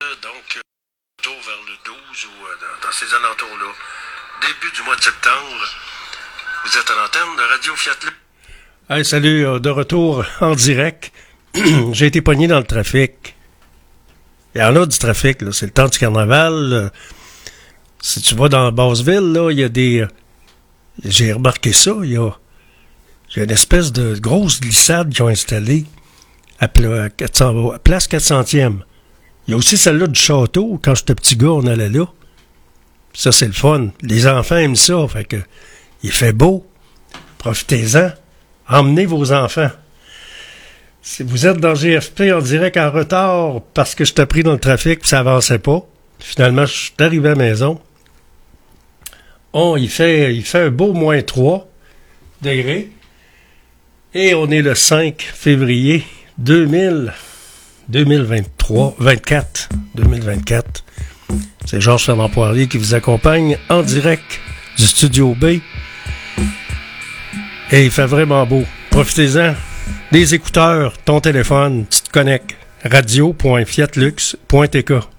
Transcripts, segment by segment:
Donc, retour vers le 12 ou euh, dans, ces alentours-là. Début du mois de septembre. Vous êtes à l'antenne de Radio Fiat. Hey, salut, euh, de retour en direct. J'ai été pogné dans le trafic. Il y en a du trafic. C'est le temps du carnaval. Si tu vas dans Basseville, là, il y a des. euh, J'ai remarqué ça, il y a. Il une espèce de grosse glissade qu'ils ont installée à, Pla- 400 à Place 400e. Il y a aussi celle-là du château. Quand j'étais petit gars, on allait là. Ça, c'est le fun. Les enfants aiment ça. Fait que, il fait beau. Profitez-en. Emmenez vos enfants. Si vous êtes dans GFP en direct en retard parce que je t'ai pris dans le trafic et ça avançait pas, finalement, je suis arrivé à la maison. Oh, il fait, il fait un beau moins 3 degrés. Et on est le 5 février 2000, 2023, 24, 2024. C'est Georges Fernand Poirier qui vous accompagne en direct du Studio B. Et il fait vraiment beau. Profitez-en. Des écouteurs, ton téléphone, tu te connectes. radio.fiatlux.tk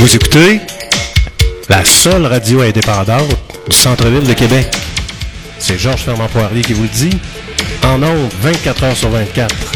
Vous écoutez la seule radio indépendante du centre-ville de Québec. C'est Georges Fermant Poirier qui vous le dit. En ondes, 24 heures sur 24.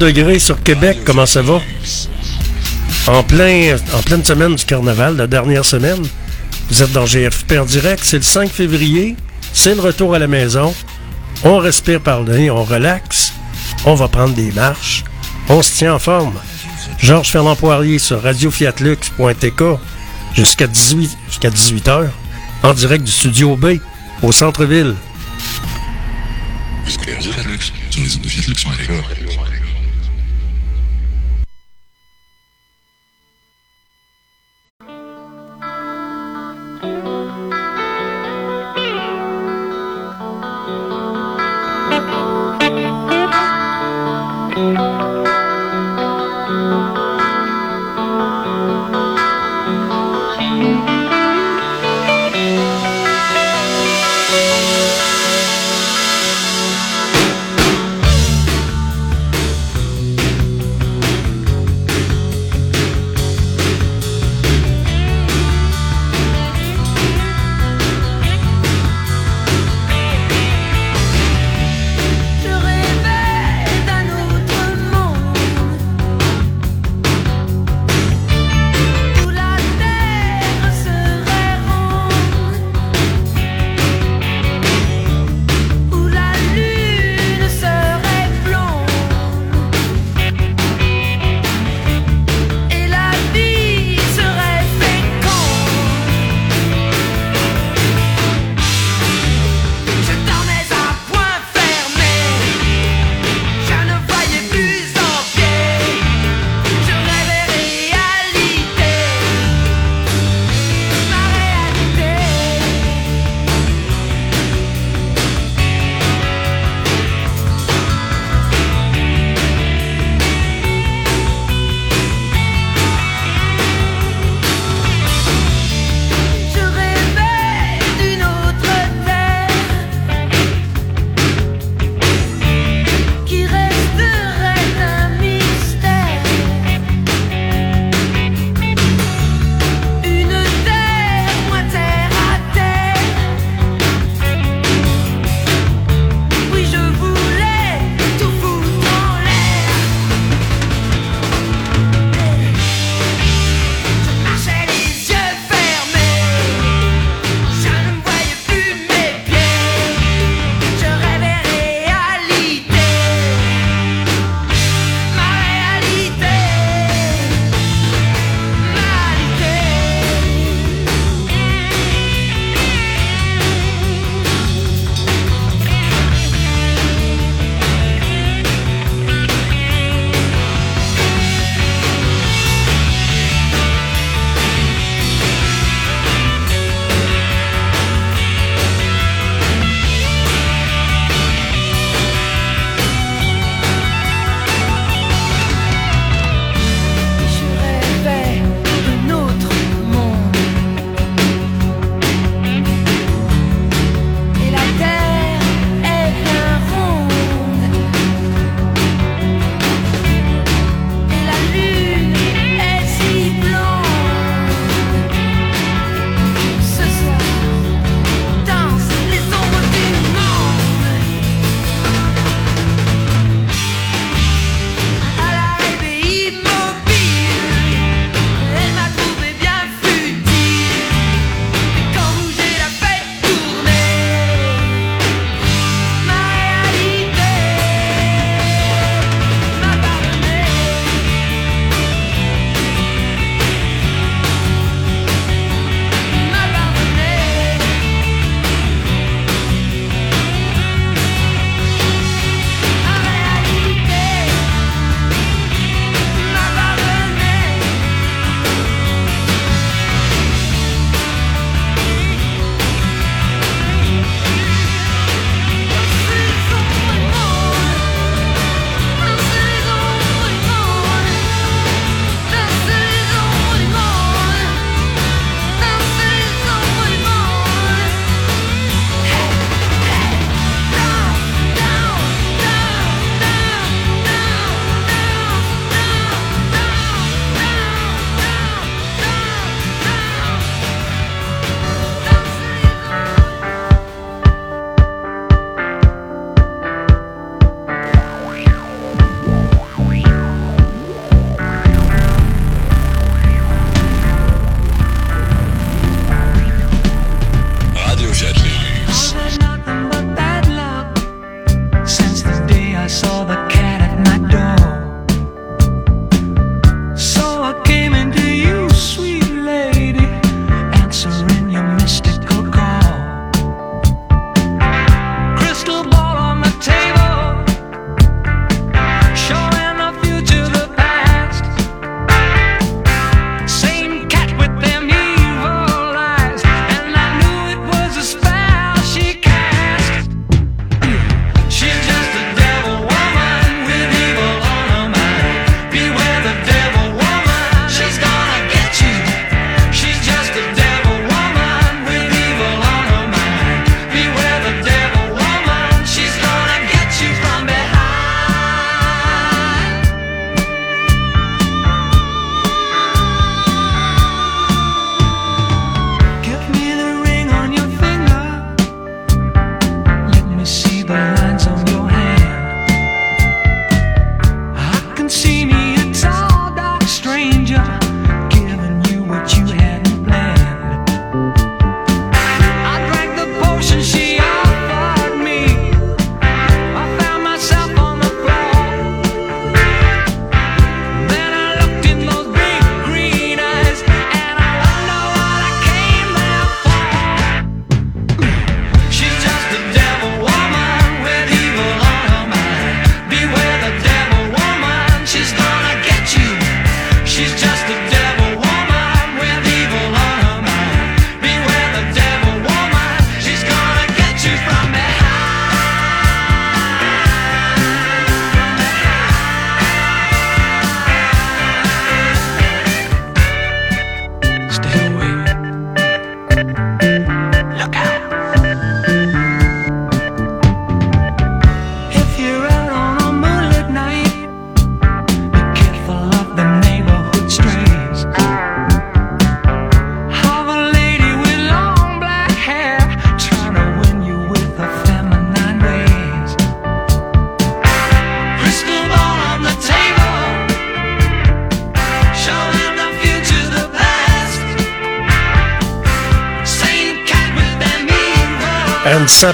Fait 1 degré sur Québec, comment ça va? En, plein, en pleine semaine du carnaval, la dernière semaine. Vous êtes dans GFP en direct, c'est le 5 février, c'est le retour à la maison. On respire par le nez, on relaxe, on va prendre des marches, on se tient en forme. Georges Fernand Poirier sur radiofiatlux.tk jusqu'à 18, jusqu'à 18h, en direct du studio B, au centre-ville.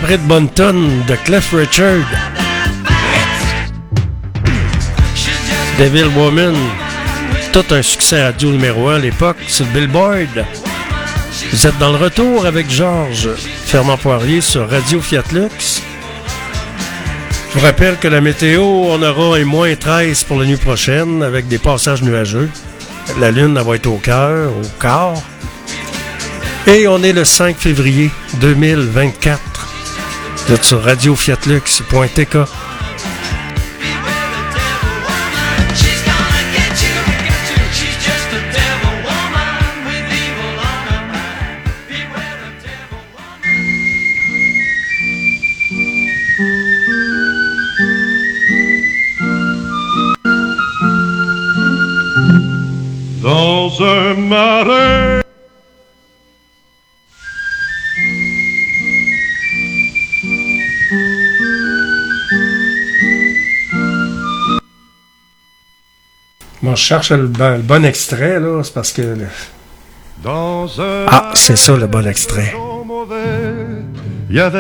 And Sabrina Bunton de Cliff Richard. Devil Woman. Tout un succès radio numéro 1 à l'époque sur Billboard. Vous êtes dans le retour avec Georges Fernand Poirier sur Radio Fiat Lux. Je vous rappelle que la météo, on aura un moins 13 pour la nuit prochaine avec des passages nuageux. La lune elle va être au cœur, au quart. Et on est le 5 février 2024. Vous sur radiofiatlux.tk. She's je cherche le bon, le bon extrait, là. C'est parce que. Dans un Ah, c'est ça, le bon extrait. Il y avait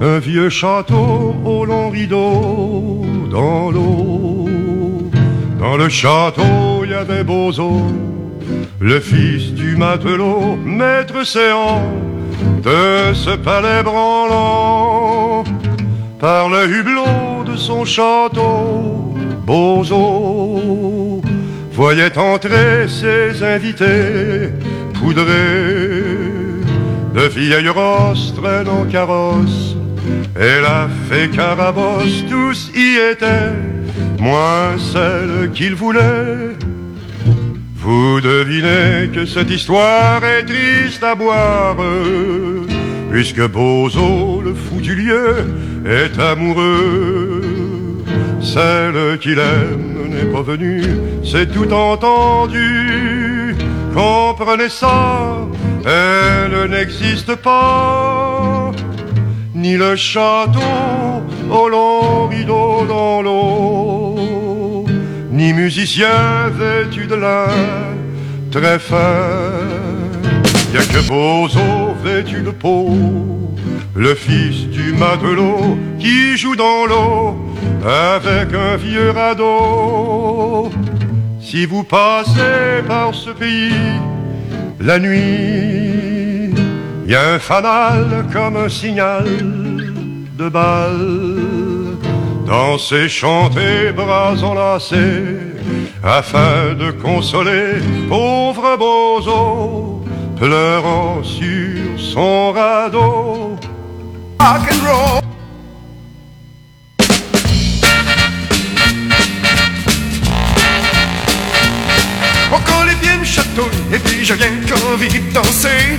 un vieux château au long rideau dans l'eau. Dans le château, il y avait Bozo, le fils du matelot, maître séant de ce palais branlant. Par le hublot de son château, Bozo voyait entrer ses invités poudrés de vieilles rosses traînant carrosse. Et la fée Carabosse, tous y étaient, moins celle qu'il voulait. Vous devinez que cette histoire est triste à boire, puisque Bozo, le fou du lieu, est amoureux. Celle qu'il aime n'est pas venue, c'est tout entendu. Comprenez ça, elle n'existe pas. Ni le château au long rideau dans l'eau, ni musicien vêtu de lin très fin. Y a que Bozo vêtu de peau, le fils du matelot qui joue dans l'eau avec un vieux radeau. Si vous passez par ce pays la nuit, y a un fanal comme un signal de balle. Dansez, chantez, bras enlacés, afin de consoler pauvre Bozo, pleurant sur son radeau. Rock and roll. J'ai rien qu'envie de danser.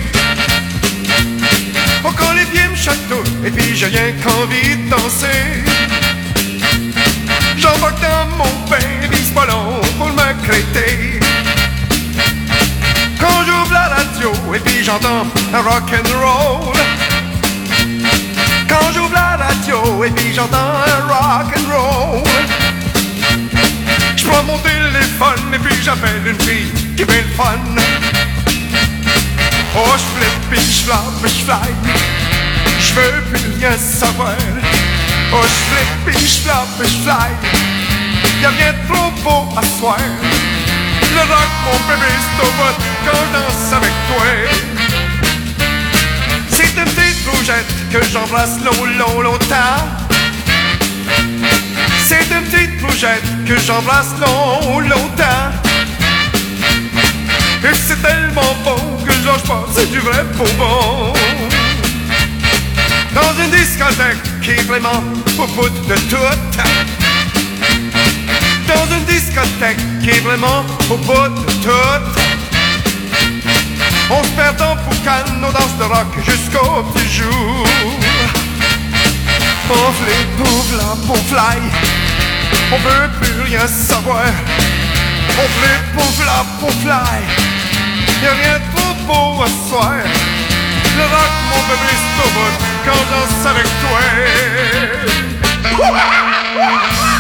Encore les pieds me et puis j'ai rien qu'envie de danser. J'embarque dans mon bain pas long pour m'accréter. Quand j'ouvre la radio et puis j'entends un rock and roll. Quand j'ouvre la radio et puis j'entends un rock and roll. Je prends mon téléphone et puis j'appelle une fille qui fait le fun. Oh, je flippe, puis je puis je fly. Je veux plus rien savoir. Oh, je flippe, puis je puis je fly. Y'a rien de trop beau à soir. Le rock, mon bébé, c'est au bout je danse avec toi. C'est une petite rougette que j'embrasse long, long, longtemps. C'est une petite plongette que j'embrasse long, longtemps. Et c'est tellement bon que je lâche pas, c'est du vrai bonbon. Dans une discothèque qui est vraiment au bout de tout. Dans une discothèque qui est vraiment au bout de tout. On se perd dans Poucan, on danse de rock jusqu'au petit jour. On flip, pour la, pour fly. On veut plus rien savoir. On flip, pour la, pour fly. Y'a rien de trop beau à soir. Le rock, mon bébé, c'est au bout quand je danse avec toi.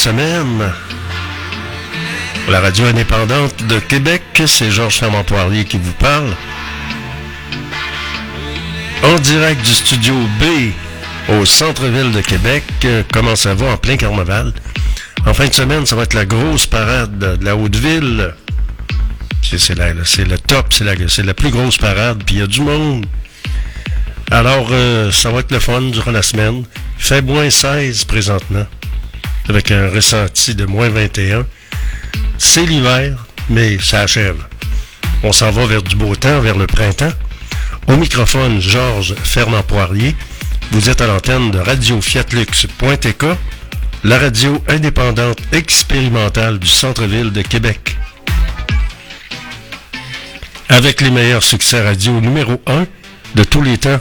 semaine. La radio indépendante de Québec, c'est Georges Fermant Poirier qui vous parle. En direct du studio B au centre-ville de Québec. Comment ça va en plein carnaval? En fin de semaine, ça va être la grosse parade de la Haute-Ville. C'est le top, c'est la, plus grosse parade, puis il y a du monde. Alors, euh, ça va être le fun durant la semaine. Fait moins 16 présentement, avec un ressenti de moins 21. C'est l'hiver, mais ça achève. On s'en va vers du beau temps, vers le printemps. Au microphone, Georges Fernand Poirier. Vous êtes à l'antenne de Radio Fiatlux.tk, la radio indépendante expérimentale du centre-ville de Québec. Avec les meilleurs succès radio numéro 1 de tous les temps.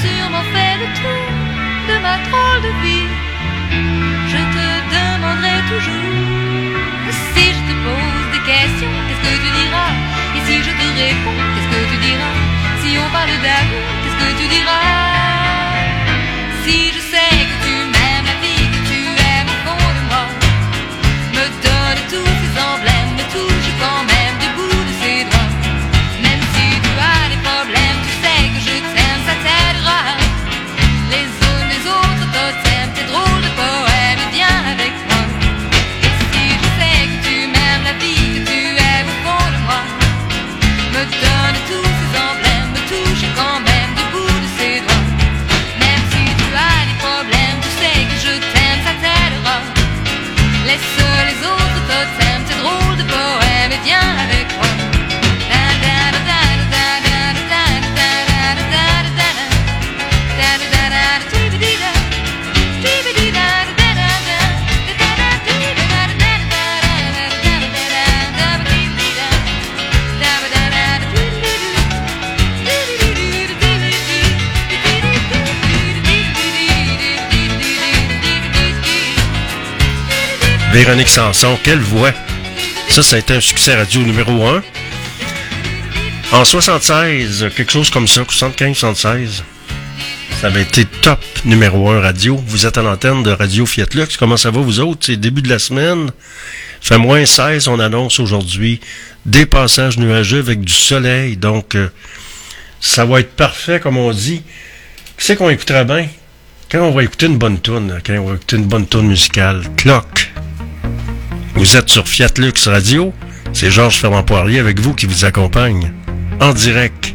Sûrement fait le tour de ma drôle de vie. Je te demande demanderai toujours. Si je te pose des questions, qu'est-ce que tu diras? Et si je te réponds, qu'est-ce que tu diras? Si on parle d'amour, qu'est-ce que tu diras? Si Véronique Sanson, quelle voix! Ça, ça a été un succès radio numéro 1. En 76, quelque chose comme ça, 75-76. Ça avait été top numéro 1 radio. Vous êtes à l'antenne de Radio Fiat Lux. Comment ça va, vous autres? C'est début de la semaine. Fait moins 16, on annonce aujourd'hui des passages nuageux avec du soleil. Donc, euh, ça va être parfait, comme on dit. Qu'est-ce qu'on écoutera bien? Quand on va écouter une bonne tune, quand on va écouter une bonne tune musicale, Clock. Vous êtes sur Fiat Lux Radio. C'est Georges Fermand Poirier avec vous qui vous accompagne en direct.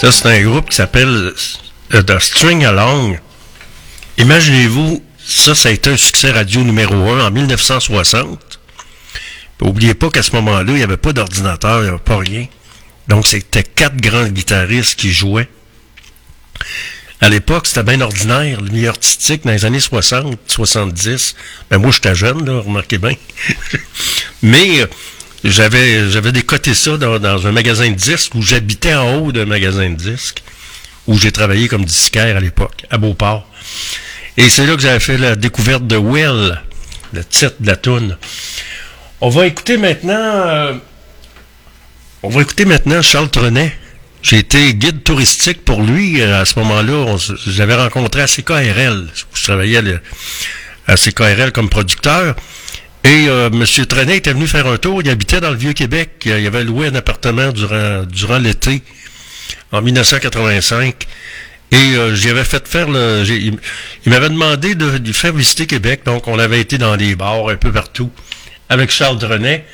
Ça, c'est un groupe qui s'appelle euh, The String Along. Imaginez-vous, ça, ça a été un succès radio numéro 1 en 1960. Puis, oubliez pas qu'à ce moment-là, il n'y avait pas d'ordinateur, il n'y avait pas rien. Donc, c'était quatre grands guitaristes qui jouaient. À l'époque, c'était bien ordinaire, le milieu artistique, dans les années 60, 70. Ben, moi, j'étais jeune, là, remarquez bien. Mais, euh, j'avais, j'avais décoté ça dans, un magasin de disques où j'habitais en haut d'un magasin de disques, où j'ai travaillé comme disquaire à l'époque, à Beauport. Et c'est là que j'avais fait la découverte de Will, le titre de la toune. On va écouter maintenant, euh, on va écouter maintenant Charles Trenet. J'ai été guide touristique pour lui à ce moment-là. J'avais rencontré à CKRL. Je travaillais à, le- à CKRL comme producteur. Et euh, M. Trenet était venu faire un tour. Il habitait dans le Vieux-Québec. Il il avait loué un appartement durant, durant l'été en 1985. Et euh, j'y avais fait faire le. Il, m'avait demandé de, de faire visiter Québec. Donc, on avait été dans des bars un peu partout avec Charles Trenet.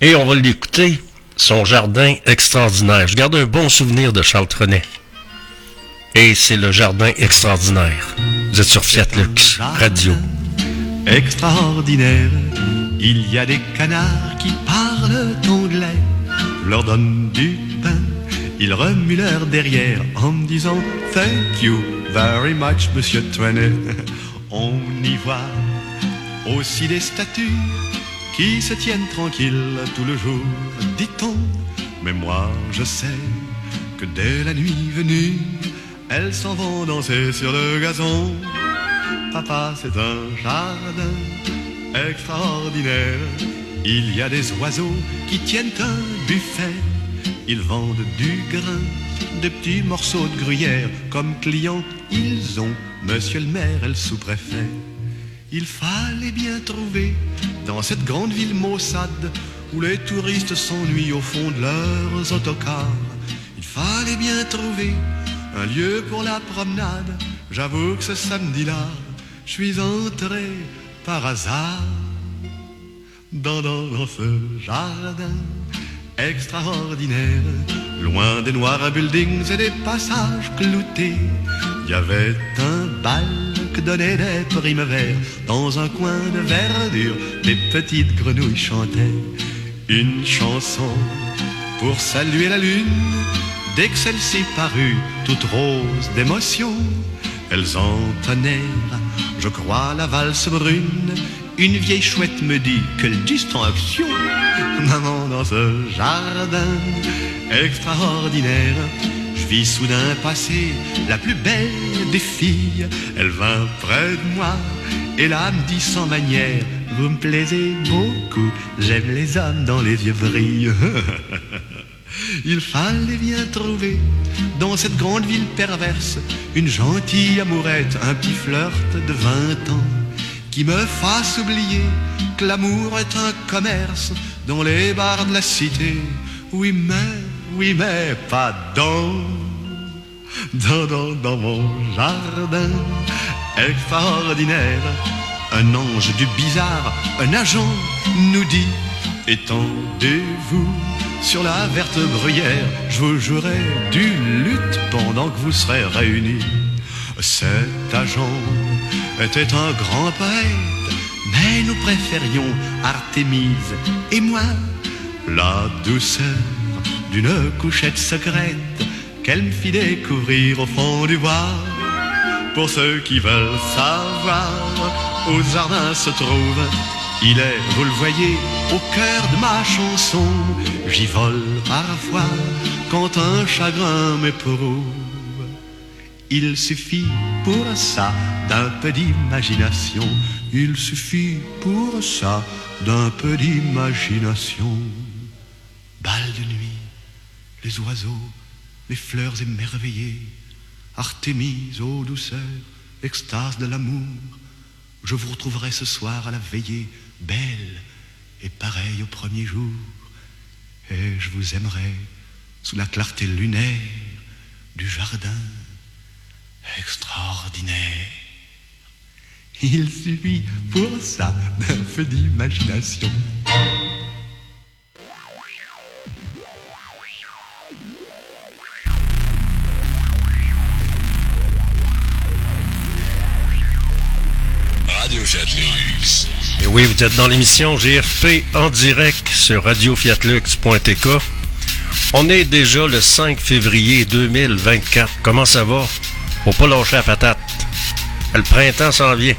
Et on va l'écouter. Son jardin extraordinaire. Je garde un bon souvenir de Charles Trenet. Et c'est le jardin extraordinaire. Vous êtes sur Fiat Lux Radio. Extraordinaire. Il y a des canards qui parlent anglais. Leur donne du pain, ils remuent leur derrière en disant Thank you very much, monsieur Trenet. On y voit aussi des statues qui se tiennent tranquilles tout le jour, dit-on. Mais moi, je sais que dès la nuit venue, elles s'en vont danser sur le gazon. Papa, c'est un jardin extraordinaire. Il y a des oiseaux qui tiennent un buffet. Ils vendent du grain, des petits morceaux de gruyère. Comme clients, ils ont monsieur le maire et le sous-préfet. Il fallait bien trouver dans cette grande ville maussade où les touristes s'ennuient au fond de leurs autocars. Il fallait bien trouver un lieu pour la promenade. J'avoue que ce samedi-là, je suis entré par hasard dans, dans, ce jardin extraordinaire. Loin des noirs buildings et des passages cloutés, il y avait un bal que donnaient des primevères. Dans un coin de verdure, des petites grenouilles chantaient une chanson pour saluer la lune. Dès que celle-ci parut, toute rose d'émotion, elles entonnèrent, je crois, la valse brune. Une vieille chouette me dit, quelle distinction Maman, dans ce jardin extraordinaire, je vis soudain passer la plus belle des filles. Elle vint près de moi et là me dit sans manière, vous me plaisez beaucoup, j'aime les hommes dont les yeux brillent. Il fallait bien trouver dans cette grande ville perverse une gentille amourette, un petit flirt de 20 ans qui me fasse oublier que l'amour est un commerce dans les bars de la cité. Oui mais, oui mais, pas dans, dans, dans, dans mon jardin extraordinaire. Un ange du bizarre, un agent nous dit, étendez-vous sur la verte bruyère, je vous jouerai du lutte pendant que vous serez réunis. Cet agent était un grand poète, mais nous préférions Artémise et moi, la douceur d'une couchette secrète qu'elle me fit découvrir au fond du bois. Pour ceux qui veulent savoir où le jardin se trouve, il est, vous le voyez, au cœur de ma chanson. J'y vole parfois quand un chagrin m'éprouve. Il suffit pour ça d'un peu d'imagination. Il suffit pour ça d'un peu d'imagination. Bal de nuit, les oiseaux, les fleurs émerveillées, Artémise, ô douceur, extase de l'amour. Je vous retrouverai ce soir à la veillée, belle et pareille au premier jour. Et je vous aimerai sous la clarté lunaire du jardin extraordinaire. Il suffit pour ça d'un peu d'imagination. Et oui, vous êtes dans l'émission GFP en direct sur radiofiatlux.tk. On est déjà le 5 février 2024. Comment ça va? Faut pas lâcher la patate. Le printemps s'en vient.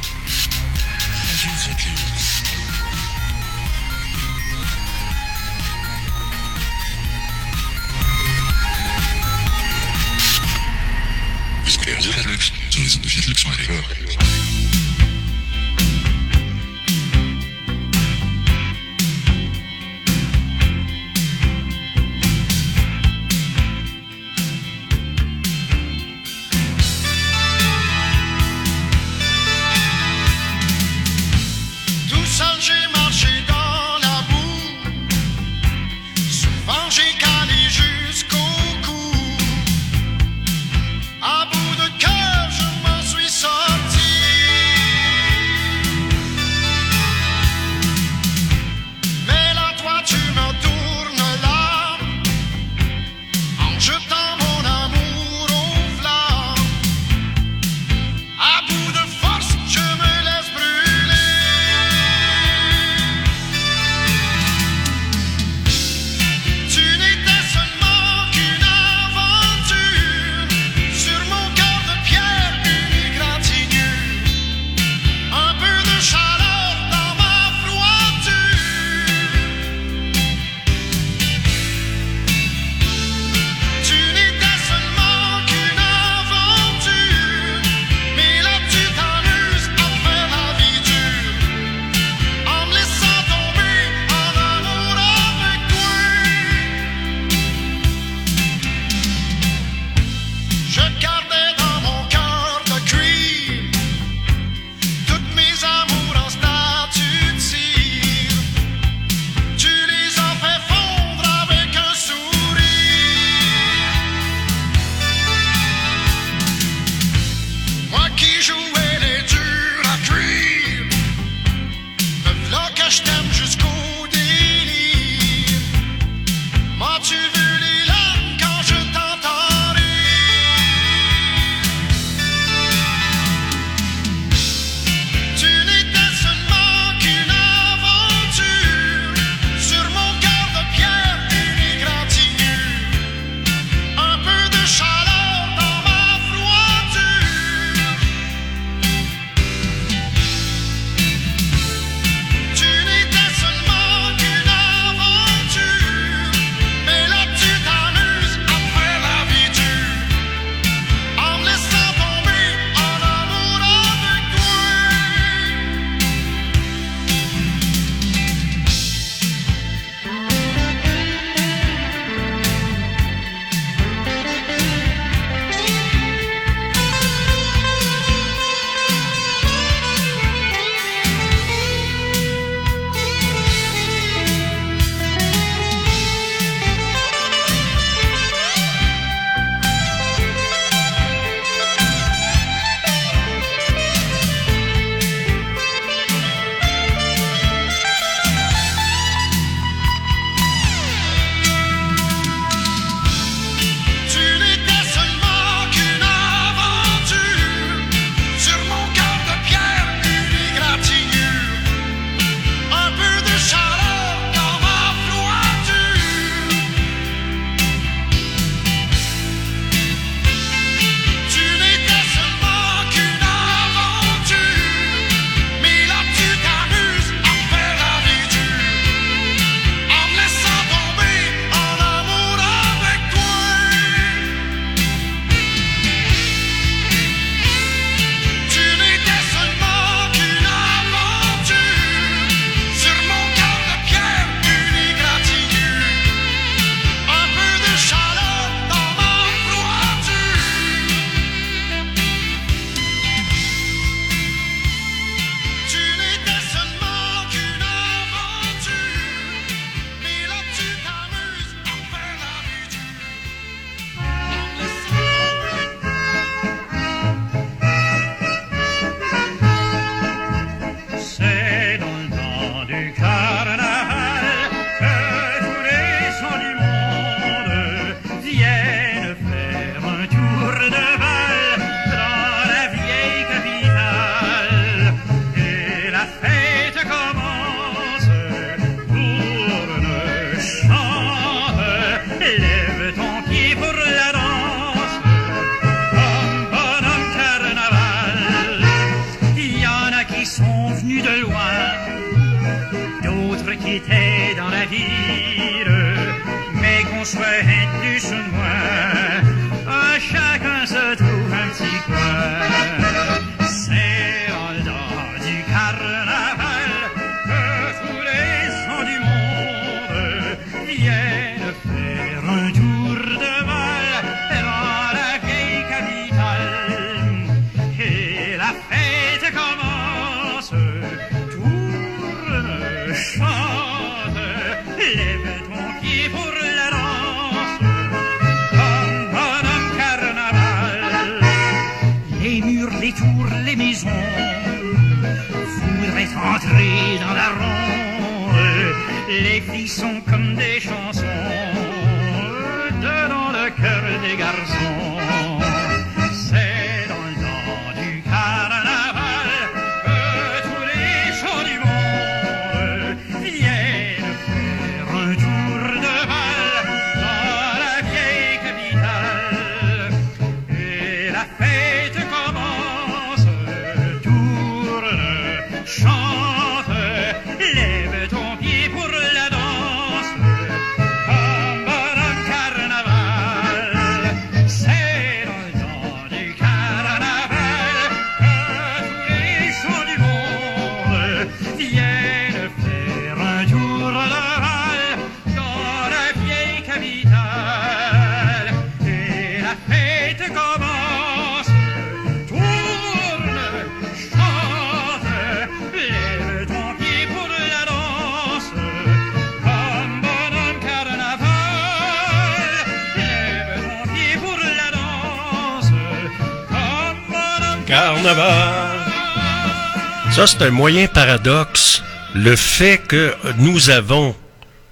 C'est un moyen paradoxe. Le fait que nous avons,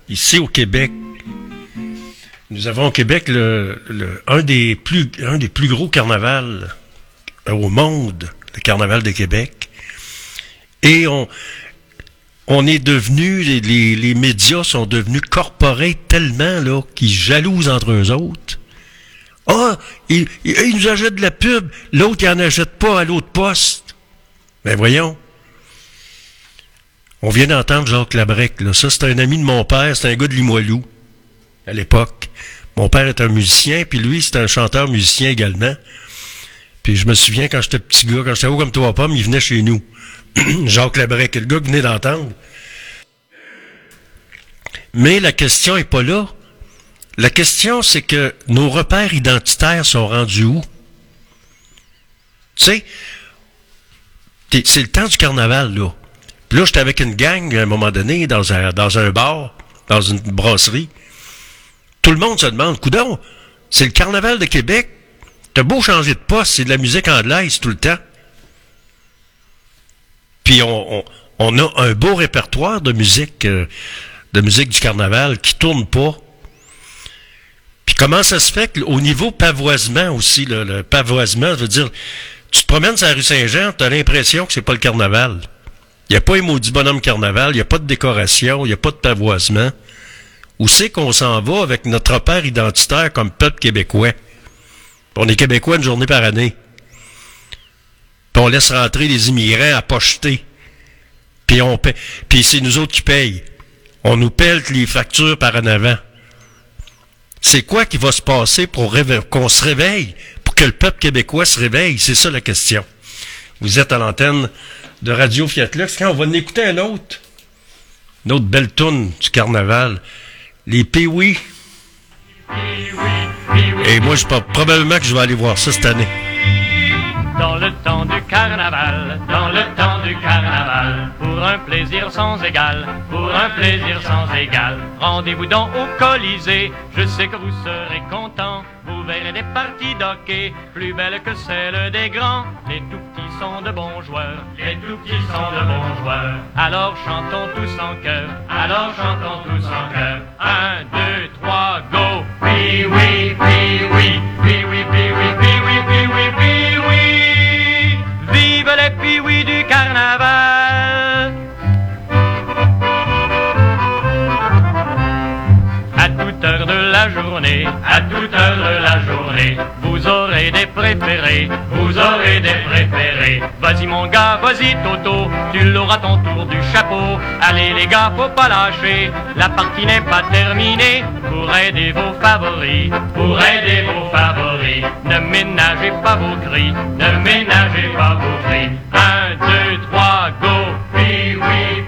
ici au Québec, nous avons au Québec le, un, des plus, un des plus gros carnavals au monde, le carnaval de Québec. Et on, on est devenu, les, les, les médias sont devenus corporés tellement, là, qu'ils jalousent entre eux autres. Ah, il, il, il nous achète de la pub, l'autre, il en achète pas à l'autre poste. Ben voyons. On vient d'entendre Jacques Labrec, là. Ça, c'est un ami de mon père, c'est un gars de Limoilou, à l'époque. Mon père est un musicien, puis lui, c'est un chanteur musicien également. Puis je me souviens, quand j'étais petit gars, quand j'étais haut comme toi pomme, il venait chez nous. Jacques Labrec, le gars que venez d'entendre. Mais la question est pas là. La question, c'est que nos repères identitaires sont rendus où? Tu sais, c'est le temps du carnaval, là. Là, j'étais avec une gang, à un moment donné, dans un, dans un bar, dans une brasserie. Tout le monde se demande, coudon, c'est le carnaval de Québec. T'as beau changer de poste, c'est de la musique anglaise tout le temps. Puis on, on, a un beau répertoire de musique, euh, de musique du carnaval qui tourne pas. Puis comment ça se fait qu'au niveau pavoisement aussi, là, le pavoisement, je veux dire, tu te promènes sur la rue Saint-Jean, tu as l'impression que c'est pas le carnaval. Il n'y a pas un maudit bonhomme carnaval, il n'y a pas de décoration, il n'y a pas de pavoisement. Où c'est qu'on s'en va avec notre repère identitaire comme peuple québécois? On est québécois une journée par année. Puis on laisse rentrer les immigrants à pocheter. Puis on. Puis c'est nous autres qui payent. On nous pèle les factures par en avant. C'est quoi qui va se passer pour qu'on se réveille, pour que le peuple québécois se réveille? C'est ça la question. Vous êtes à l'antenne de Radio Fiat Lux. Quand on va en écouter un autre, une autre belle toune du carnaval, les Pee-Wee. Et moi, je probablement que je vais aller voir ça cette année. Dans le temps du carnaval, dans le temps du carnaval, pour un plaisir sans égal, pour un plaisir sans égal. Rendez-vous donc au Colisée, je sais que vous serez contents. Vous verrez des parties d'hockey plus belles que celles des grands. Les tout petits sont de bons joueurs, les tout petits sont de bons joueurs. Alors chantons tous en chœur, alors chantons tous en chœur. Un, deux, trois, go! Oui, oui, oui, oui, oui, oui, oui, oui, oui, oui, oui, oui, oui, oui. Vive les piouis du carnaval! À toute heure de la journée, vous aurez des préférés, vous aurez des préférés. Vas-y mon gars, vas-y Toto, tu l'auras ton tour du chapeau. Allez les gars, faut pas lâcher, la partie n'est pas terminée. Pour aider vos favoris, pour aider vos favoris, ne ménagez pas vos cris, ne ménagez pas vos cris. Un, deux, trois, go, oui, oui,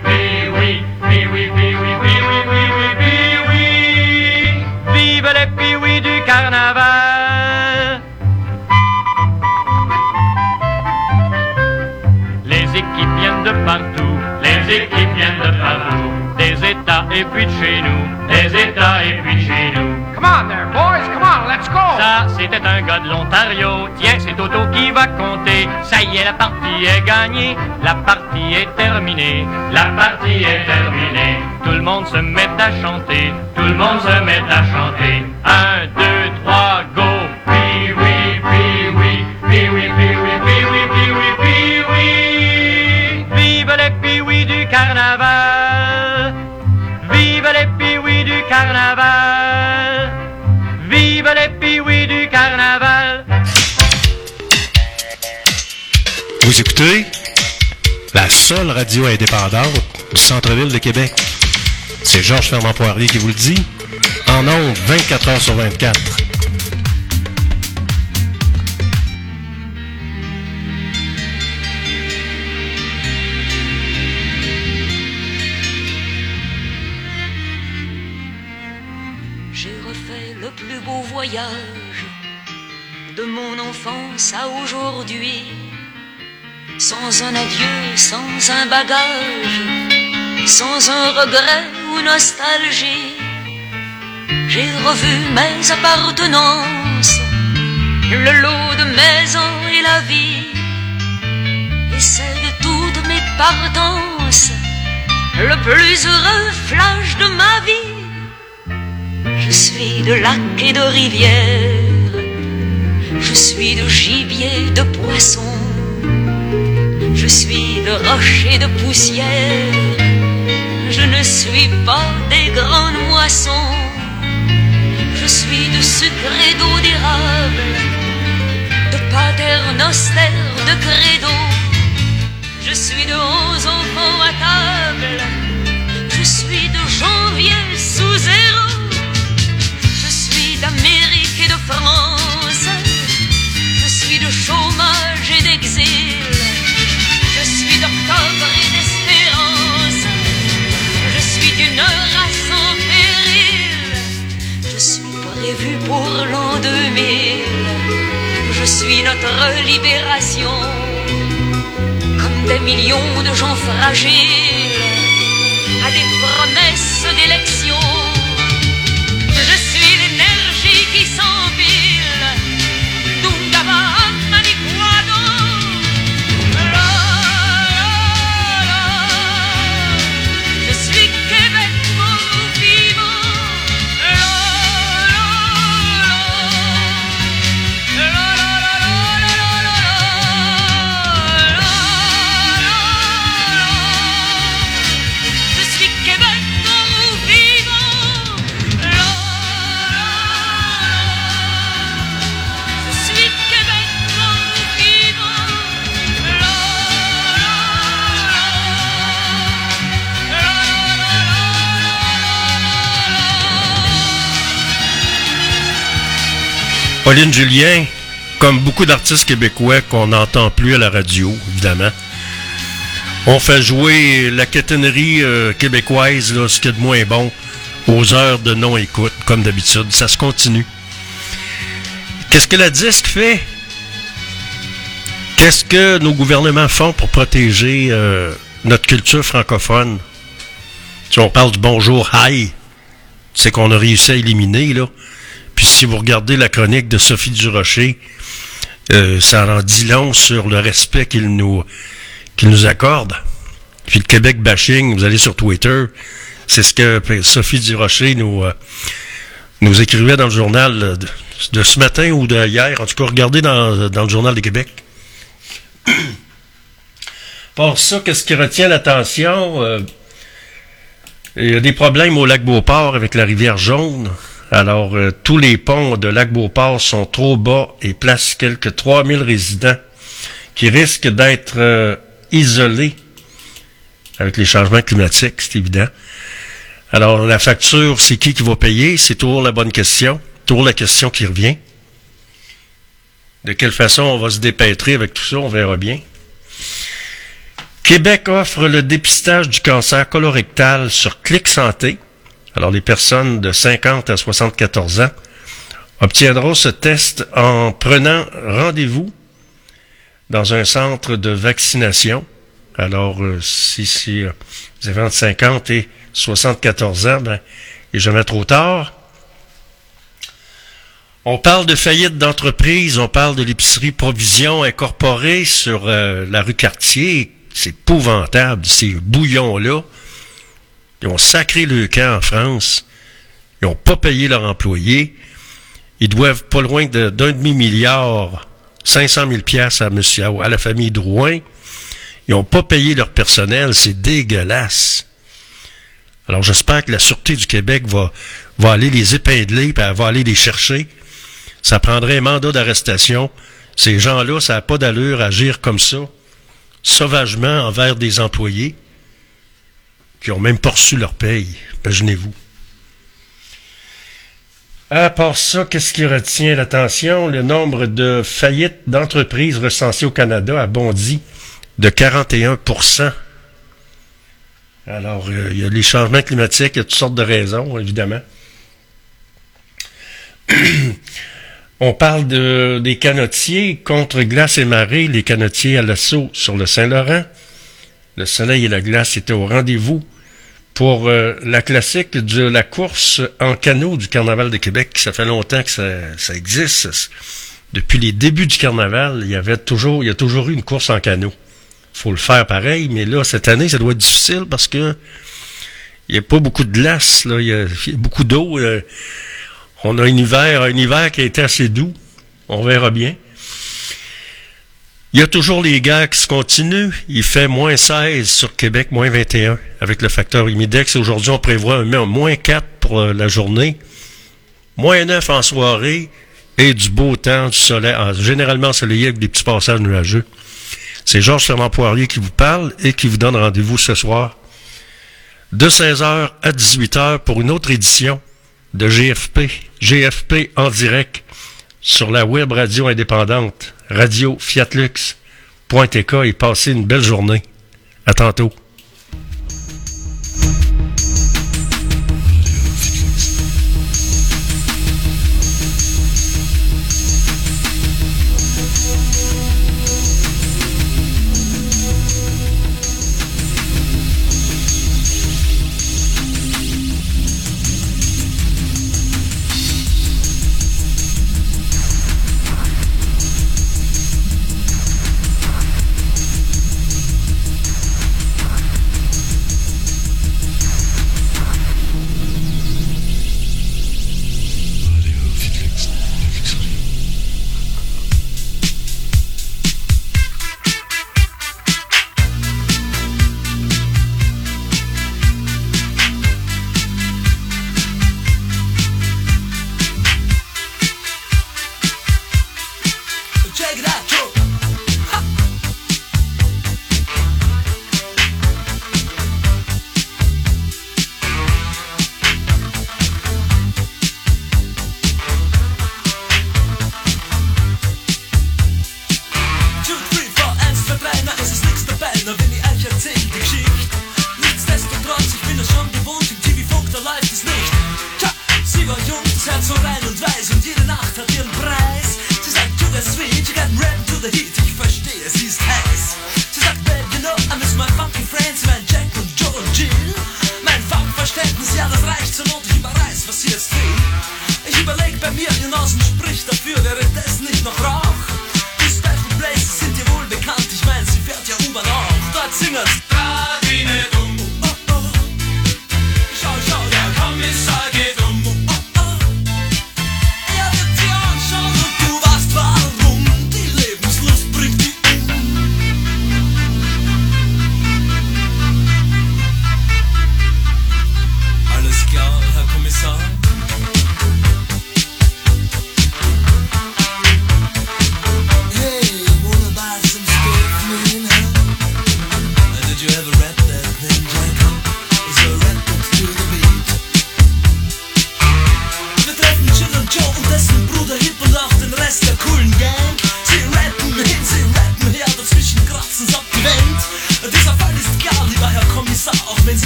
équipes viennent de partout, des États et puis de chez nous, des États et puis de chez nous. Come on there, boys, come on, let's go! Ça, c'était un gars de l'Ontario. Tiens, c'est Toto qui va compter. Ça y est, la partie est gagnée. La partie est terminée. La partie est terminée. Tout le monde se met à chanter. Tout le monde se met à chanter. Un, deux, trois, go. Oui, oui, oui, oui. Vous écoutez la seule radio indépendante du centre-ville de Québec. C'est Georges Fernand Poirier qui vous le dit. En ondes, 24 heures sur 24. J'ai refait le plus beau voyage de mon enfance à aujourd'hui, sans un adieu, sans un bagage, sans un regret ou nostalgie. J'ai revu mes appartenances, le lot de mes ans et la vie, et celle de toutes mes partances, le plus heureux flash de ma vie. Je suis de lacs et de rivières, je suis de gibier, de poisson, je suis de roches et de poussière, je ne suis pas des grandes moissons, je suis de sucre et d'eau d'érable, de paternoster, de credo, je suis de onze enfants nager Pauline Julien, comme beaucoup d'artistes québécois qu'on n'entend plus à la radio, évidemment, on fait jouer la quétinerie euh, québécoise, là, ce qui est de moins bon, aux heures de non-écoute, comme d'habitude. Ça se continue. Qu'est-ce que la disque fait? Qu'est-ce que nos gouvernements font pour protéger euh, notre culture francophone? Si on parle du bonjour hi, c'est qu'on a réussi à éliminer, là. Si vous regardez la chronique de Sophie Durocher, euh, ça en dit long sur le respect qu'il nous, nous accorde. Puis le Québec bashing, vous allez sur Twitter, c'est ce que Sophie Durocher nous, euh, nous écrivait dans le journal de, de ce matin ou de hier. En tout cas, regardez dans, dans le journal de Québec. Pour ça, qu'est-ce qui retient l'attention? Euh, il y a des problèmes au lac Beauport avec la rivière Jaune. Alors, euh, tous les ponts de Lac-Beauport sont trop bas et placent quelques 3000 résidents qui risquent d'être euh, isolés avec les changements climatiques, c'est évident. Alors, la facture, c'est qui qui va payer? C'est toujours la bonne question. Toujours la question qui revient. De quelle façon on va se dépêtrer avec tout ça, on verra bien. Québec offre le dépistage du cancer colorectal sur Clic Santé. Alors, les personnes de 50 à 74 ans obtiendront ce test en prenant rendez-vous dans un centre de vaccination. Alors, euh, si, si euh, vous avez entre 50 et 74 ans, ben, il jamais trop tard. On parle de faillite d'entreprise, on parle de l'épicerie Provision incorporée sur euh, la rue Cartier. C'est épouvantable, ces bouillons-là. Ils ont sacré le camp en France. Ils n'ont pas payé leurs employés. Ils doivent pas loin d'un demi-milliard, 500 000 piastres à, monsieur, à la famille Drouin. Ils n'ont pas payé leur personnel. C'est dégueulasse. Alors j'espère que la Sûreté du Québec va, va aller les épingler, puis va aller les chercher. Ça prendrait un mandat d'arrestation. Ces gens-là, ça n'a pas d'allure agir comme ça, sauvagement envers des employés qui ont même pas reçu leur paye. Imaginez-vous. À part ça, qu'est-ce qui retient l'attention? Le nombre de faillites d'entreprises recensées au Canada a bondi de 41% Alors, euh, il y a les changements climatiques, il y a toutes sortes de raisons, évidemment. On parle de, des canotiers contre glace et marée, les canotiers à l'assaut sur le Saint-Laurent. Le soleil et la glace étaient au rendez-vous pour euh, la classique de la course en canot du Carnaval de Québec. Ça fait longtemps que ça, existe. Depuis les débuts du Carnaval, il y avait toujours, il y a toujours eu une course en canot. Faut le faire pareil, mais là, cette année, ça doit être difficile parce que il n'y a pas beaucoup de glace, là. Il y a, il y a beaucoup d'eau. euh, on a un hiver, un hiver qui a été assez doux. On verra bien. Il y a toujours les gars qui se continuent. Il fait moins 16 sur Québec, moins 21 avec le facteur humidex. Aujourd'hui, on prévoit un moins 4 pour euh, la journée, moins 9 en soirée et du beau temps, du soleil, généralement ensoleillé avec des petits passages nuageux. C'est Georges Fernand Poirier qui vous parle et qui vous donne rendez-vous ce soir de 16h à 18h pour une autre édition de GFP. GFP en direct sur la web radio indépendante, radio fiatlux.tk et passez une belle journée. À tantôt.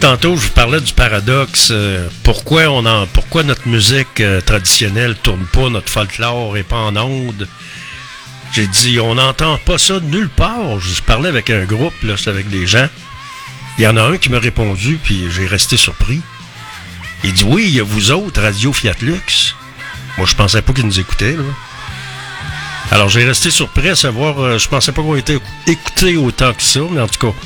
Tantôt, je vous parlais du paradoxe. euh, pourquoi, on pourquoi notre musique euh, traditionnelle tourne pas, notre folklore est pas en onde? J'ai dit, on n'entend pas ça de nulle part. Je parlais avec un groupe, c'est avec des gens. Il y en a un qui m'a répondu, puis j'ai resté surpris. Il dit, oui, il y a vous autres, Radio Fiat Lux. Moi, je pensais pas qu'ils nous écoutaient, là. Alors, j'ai resté surpris à savoir, euh, je pensais pas qu'on était écoutés autant que ça, mais en tout cas,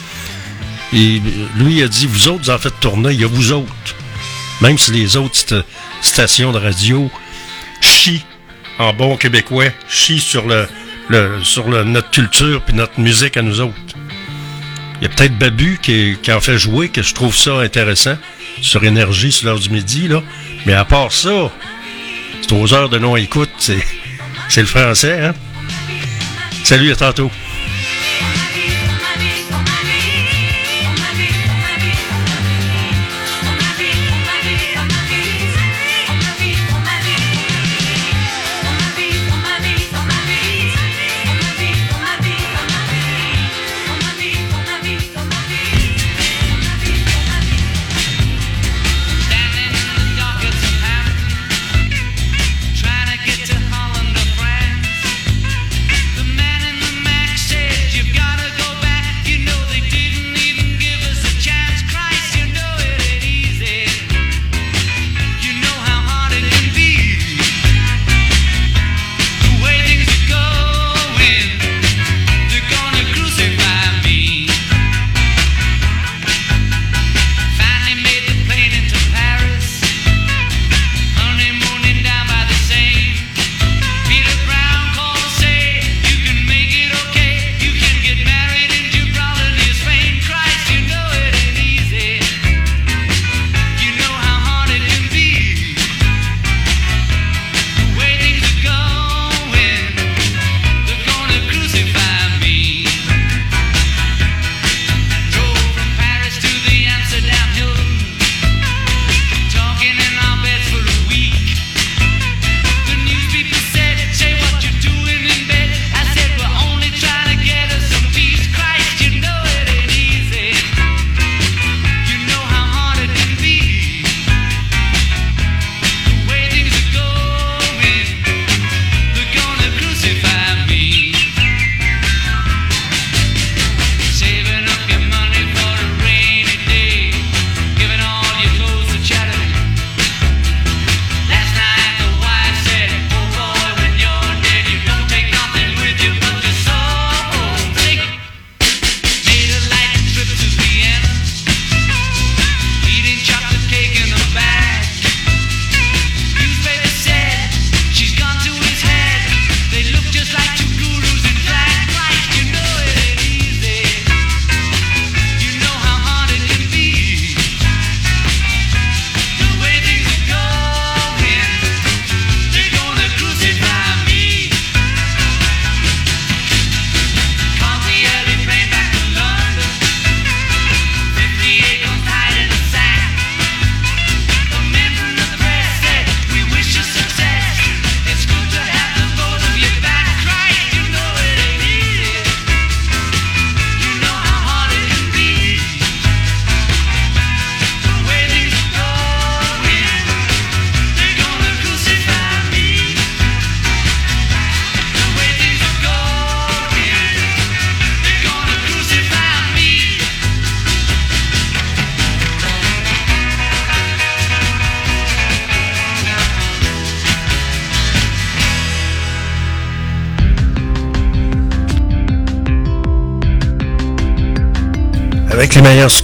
et lui a dit, vous autres, vous en faites tourner, il y a vous autres. Même si les autres sta- stations de radio chient, en bon québécois, chient sur, le, sur notre culture puis notre musique à nous autres. Il y a peut-être Babu qui, qui en fait jouer, que je trouve ça intéressant, sur Énergie, sur l'heure du midi, là. Mais à part ça, c'est aux heures de non-écoute, c'est, c'est le français, hein? Salut, à tantôt.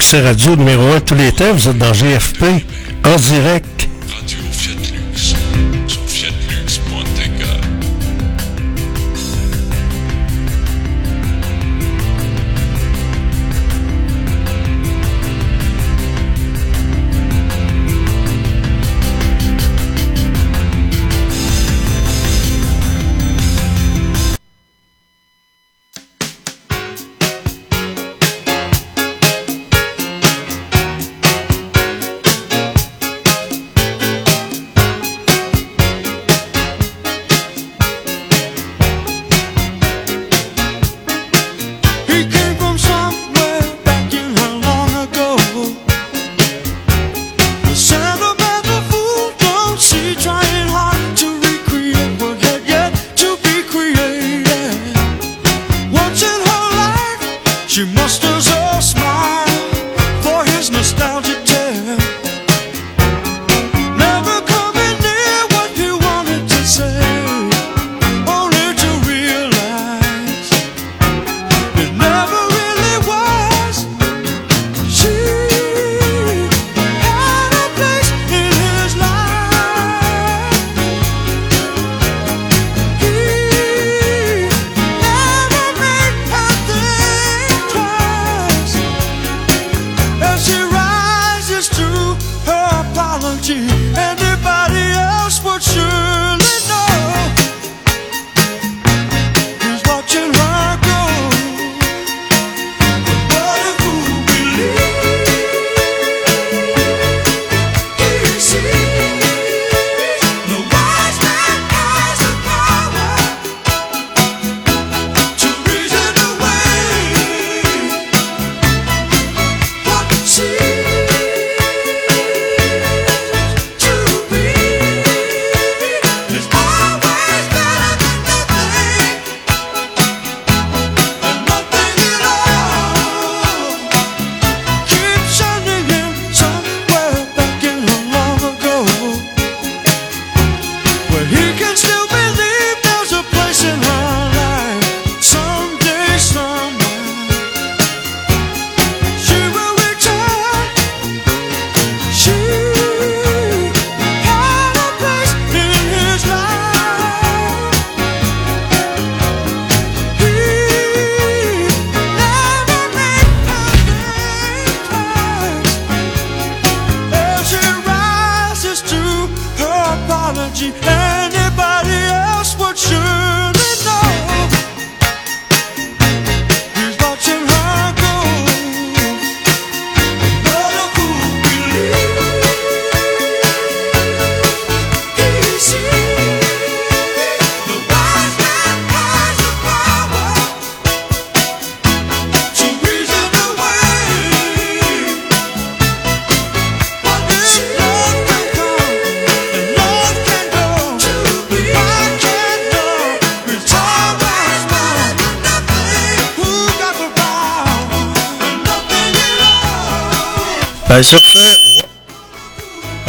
Succès radio numéro 1 de tous les temps, vous êtes dans GFP en direct.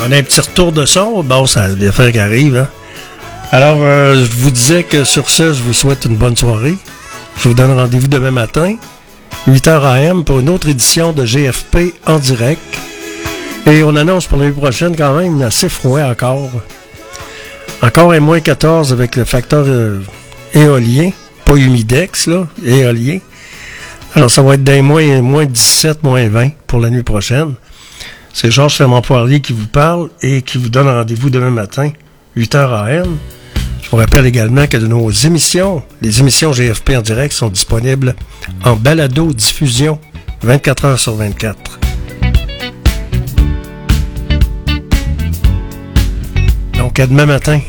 On a un petit retour de son. Bon, ça des affaires qui arrivent. Hein? Alors, euh, je vous disais que sur ce, je vous souhaite une bonne soirée. Je vous donne rendez-vous demain matin, 8h AM, pour une autre édition de GFP en direct. Et on annonce pour l'année prochaine quand même assez froid encore. Encore un moins 14 avec le facteur euh, éolien, pas humidex, là, éolien. Alors, ça va être d'un moins, moins 17, moins 20 pour la nuit prochaine. C'est Georges Fermant Poirier qui vous parle et qui vous donne rendez-vous demain matin, 8h AM. Je vous rappelle également que de nos émissions, les émissions GFP en direct sont disponibles en balado diffusion 24 heures sur 24. Donc à demain matin.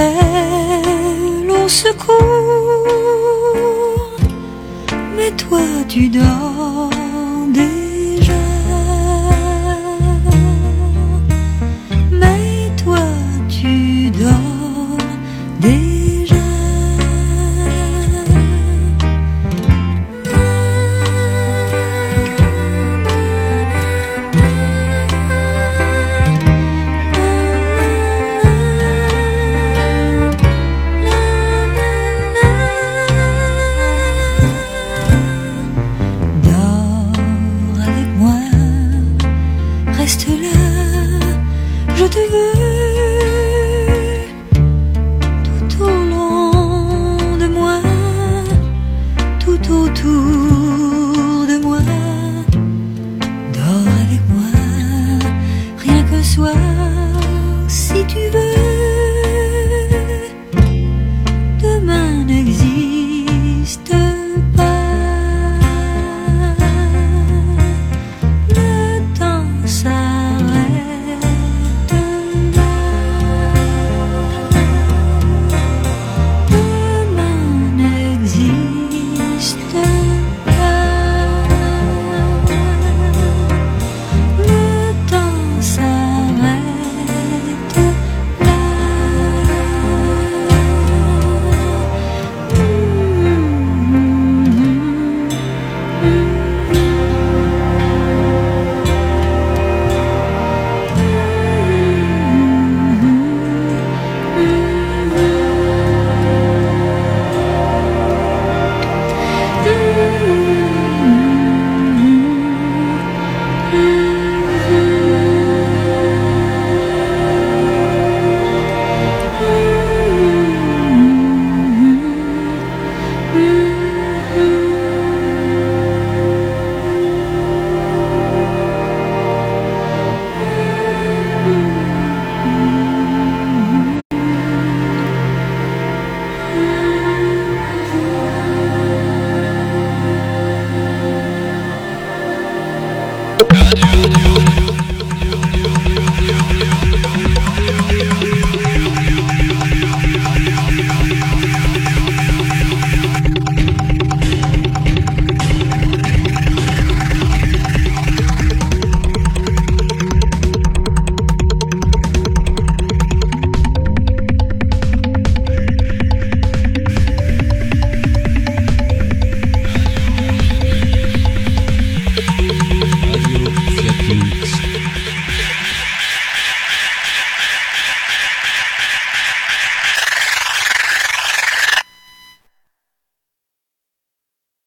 Je t'appelle au secours. Mais toi, tu dors